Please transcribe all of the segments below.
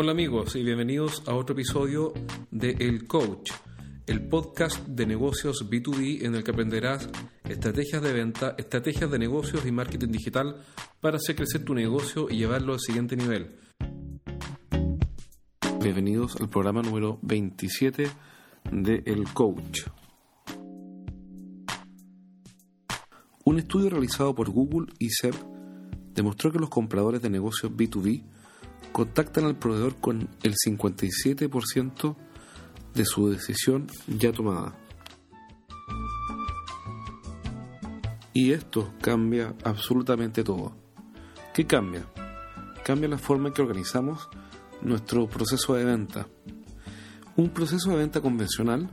Hola amigos y bienvenidos a otro episodio de El Coach, el podcast de negocios B2B en el que aprenderás estrategias de venta, estrategias de negocios y marketing digital para hacer crecer tu negocio y llevarlo al siguiente nivel. Bienvenidos al programa número 27 de El Coach. Un estudio realizado por Google y SER demostró que los compradores de negocios B2B contactan al proveedor con el 57% de su decisión ya tomada. Y esto cambia absolutamente todo. ¿Qué cambia? Cambia la forma en que organizamos nuestro proceso de venta. Un proceso de venta convencional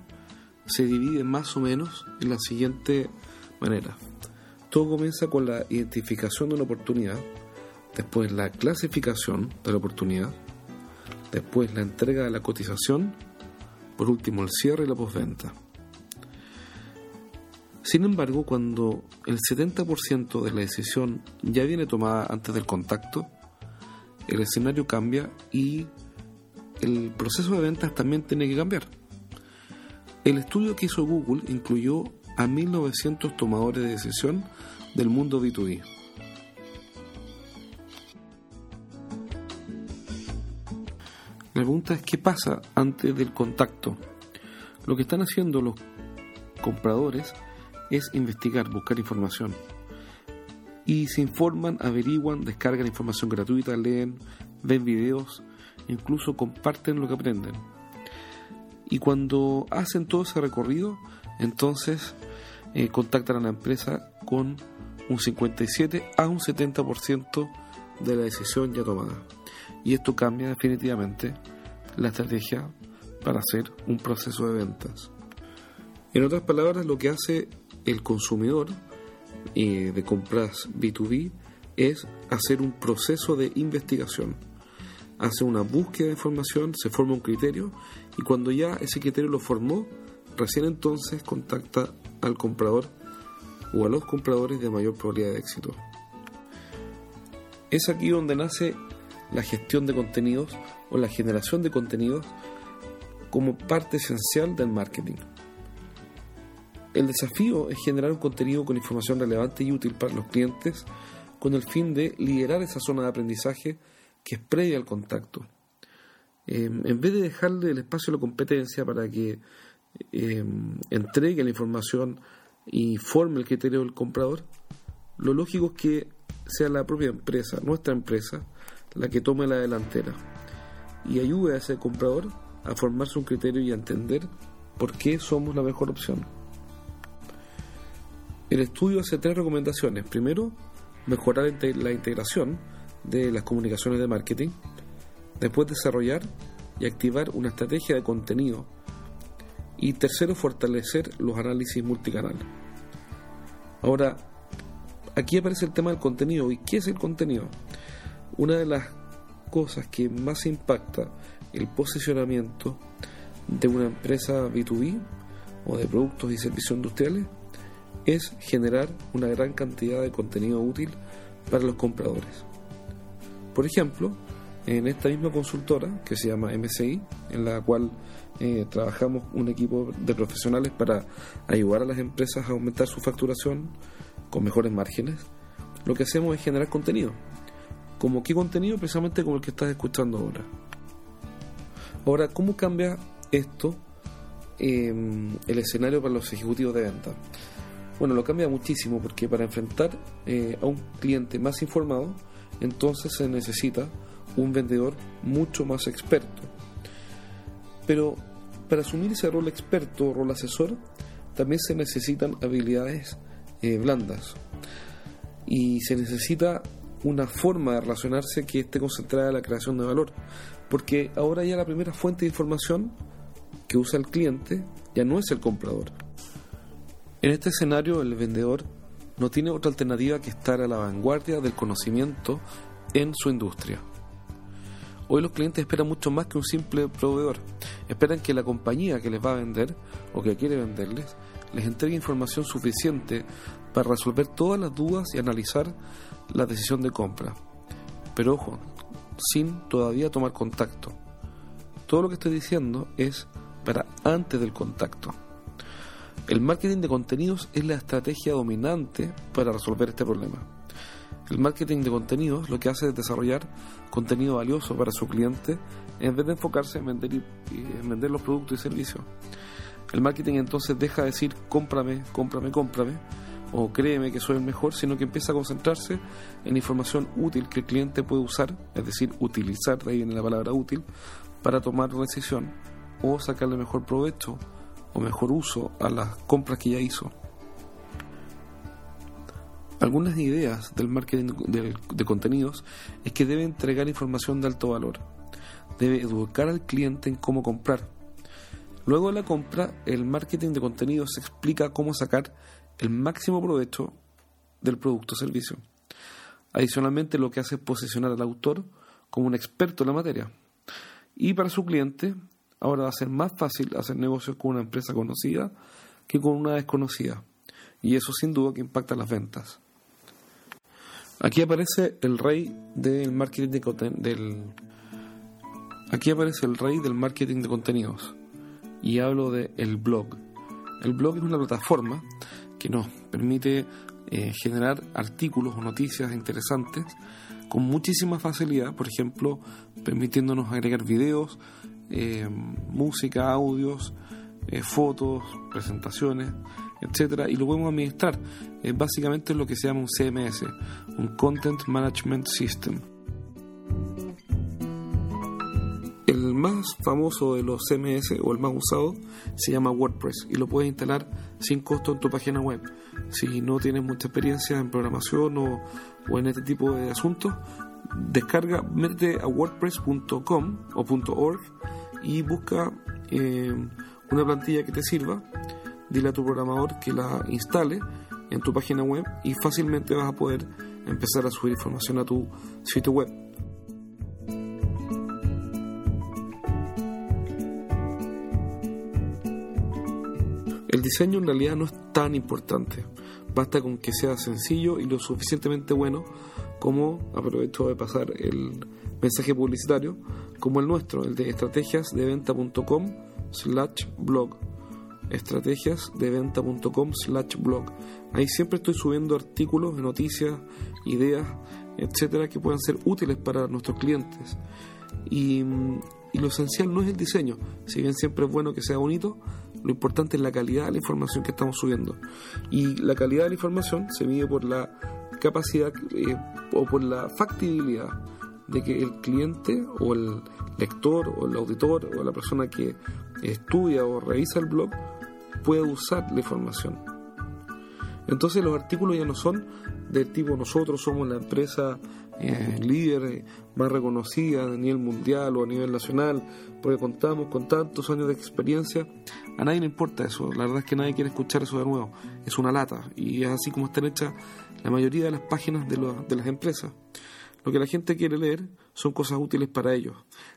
se divide más o menos en la siguiente manera. Todo comienza con la identificación de una oportunidad, después la clasificación de la oportunidad, después la entrega de la cotización, por último el cierre y la postventa. Sin embargo, cuando el 70% de la decisión ya viene tomada antes del contacto, el escenario cambia y el proceso de ventas también tiene que cambiar. El estudio que hizo Google incluyó a 1.900 tomadores de decisión del mundo B2B. La pregunta es qué pasa antes del contacto. Lo que están haciendo los compradores es investigar, buscar información. Y se informan, averiguan, descargan información gratuita, leen, ven videos, incluso comparten lo que aprenden. Y cuando hacen todo ese recorrido, entonces eh, contactan a la empresa con un 57 a un 70% de la decisión ya tomada. Y esto cambia definitivamente la estrategia para hacer un proceso de ventas. En otras palabras, lo que hace el consumidor eh, de compras B2B es hacer un proceso de investigación. Hace una búsqueda de información, se forma un criterio y cuando ya ese criterio lo formó, recién entonces contacta al comprador o a los compradores de mayor probabilidad de éxito. Es aquí donde nace la gestión de contenidos o la generación de contenidos como parte esencial del marketing. El desafío es generar un contenido con información relevante y útil para los clientes con el fin de liderar esa zona de aprendizaje que es previa al contacto. Em, en vez de dejarle el espacio a la competencia para que em, entregue la información y forme el criterio del comprador, lo lógico es que sea la propia empresa, nuestra empresa, la que tome la delantera y ayude a ese comprador a formarse un criterio y a entender por qué somos la mejor opción. El estudio hace tres recomendaciones. Primero, mejorar la integración de las comunicaciones de marketing. Después, desarrollar y activar una estrategia de contenido y tercero, fortalecer los análisis multicanal. Ahora, aquí aparece el tema del contenido. ¿Y qué es el contenido? Una de las cosas que más impacta el posicionamiento de una empresa B2B o de productos y servicios industriales es generar una gran cantidad de contenido útil para los compradores. Por ejemplo, en esta misma consultora que se llama MCI, en la cual eh, trabajamos un equipo de profesionales para ayudar a las empresas a aumentar su facturación con mejores márgenes, lo que hacemos es generar contenido. ¿Como qué contenido? Precisamente como el que estás escuchando ahora. Ahora, ¿cómo cambia esto em, el escenario para los ejecutivos de venta? Bueno, lo cambia muchísimo porque para enfrentar eh, a un cliente más informado, entonces se necesita un vendedor mucho más experto. Pero para asumir ese rol experto o rol asesor, también se necesitan habilidades eh, blandas. Y se necesita una forma de relacionarse que esté concentrada en la creación de valor. Porque ahora ya la primera fuente de información que usa el cliente ya no es el comprador. En este escenario el vendedor no tiene otra alternativa que estar a la vanguardia del conocimiento en su industria. Hoy los clientes esperan mucho más que un simple proveedor. Esperan que la compañía que les va a vender o que quiere venderles les entregue información suficiente para resolver todas las dudas y analizar la decisión de compra. Pero ojo, sin todavía tomar contacto. Todo lo que estoy diciendo es para antes del contacto. El marketing de contenidos es la estrategia dominante para resolver este problema. El marketing de contenidos lo que hace es desarrollar contenido valioso para su cliente en vez de enfocarse en vender, en vender los productos y servicios. El marketing entonces deja de decir cómprame, cómprame, cómprame o créeme que soy el mejor, sino que empieza a concentrarse en información útil que el cliente puede usar, es decir, utilizar, de ahí viene la palabra útil, para tomar una decisión o sacarle mejor provecho o mejor uso a las compras que ya hizo. Algunas ideas del marketing de, contenidos es que debe entregar información de alto valor, debe educar al cliente en cómo comprar. Luego de la compra, el marketing de contenidos explica cómo sacar el máximo provecho del producto o servicio. Adicionalmente, lo que hace es posicionar al autor como un experto en la materia. Y para su cliente, ahora va a ser más fácil hacer negocios con una empresa conocida que con una desconocida. Y eso sin duda que impacta las ventas. Aquí aparece el rey del marketing de del Aquí aparece el rey del marketing de contenidos y hablo de el blog. El blog es una plataforma que nos permite eh, generar artículos o noticias interesantes con muchísima facilidad, por ejemplo, permitiéndonos agregar videos, eh, música, audios, eh, fotos, presentaciones, etcétera, y lo podemos administrar. Es básicamente lo que se llama un CMS, un Content Management System. El más famoso de los CMS o el más usado se llama WordPress y lo puedes instalar sin costo en tu página web. Si no tienes mucha experiencia en programación o, o en este tipo de asuntos, descarga, métete a wordpress.com o .org y busca eh, una plantilla que te sirva. Dile a tu programador que la instale en tu página web y fácilmente vas a poder empezar a subir información a tu sitio web. Diseño en realidad no es tan importante. Basta con que sea sencillo y lo suficientemente bueno como, aprovecho de pasar el mensaje publicitario, como el nuestro, el de estrategiasdeventa.com slash blog. Estrategiasdeventa.com slash blog. Ahí siempre estoy subiendo artículos, noticias, ideas, etcétera, que puedan ser útiles para nuestros clientes. Y, y lo esencial no es el diseño, si bien siempre es bueno que sea bonito, lo importante es la calidad de la información que estamos subiendo. Y la calidad de la información se mide por la capacidad eh, o por la factibilidad de que el cliente o el lector o el auditor o la persona que estudia o revisa el blog pueda usar la información. Entonces los artículos ya no son del tipo nosotros somos la empresa eh, líder más reconocida a nivel mundial o a nivel nacional porque contamos con tantos años de experiencia. A nadie le importa eso, la verdad es que nadie quiere escuchar eso de nuevo. Es una lata y es así como están hechas la mayoría de las páginas de, de las empresas. Lo que la gente quiere leer son cosas útiles para ellos.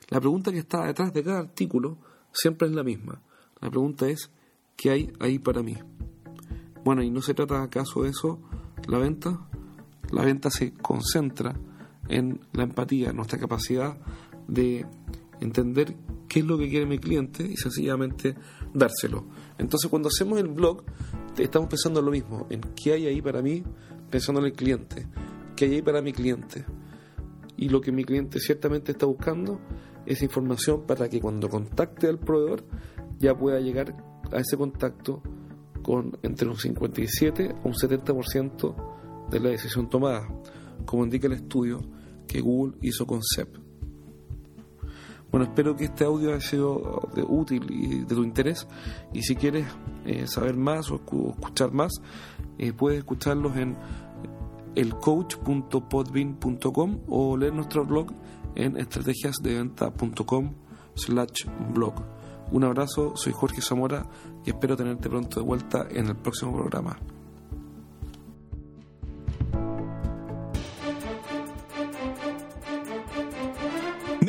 La pregunta que está detrás de cada artículo siempre es la misma. La pregunta es, ¿qué hay ahí para mí? Bueno, ¿y no se trata acaso de eso la venta? La venta se concentra en la empatía, nuestra capacidad de entender qué es lo que quiere mi cliente y sencillamente dárselo. Entonces cuando hacemos el blog estamos pensando en lo mismo, en qué hay ahí para mí, pensando en el cliente, qué hay ahí para mi cliente. Y lo que mi cliente ciertamente está buscando es información para que cuando contacte al proveedor ya pueda llegar a ese contacto con entre un 57 o un 70% de la decisión tomada, como indica el estudio que Google hizo con CEP. Bueno, espero que este audio haya sido útil y de tu interés. Y si quieres eh, saber más o escuchar más, eh, puedes escucharlos en elcoach.podbean.com o leer nuestro blog en estrategiasdeventa.com slash blog. Un abrazo, soy Jorge Zamora y espero tenerte pronto de vuelta en el próximo programa.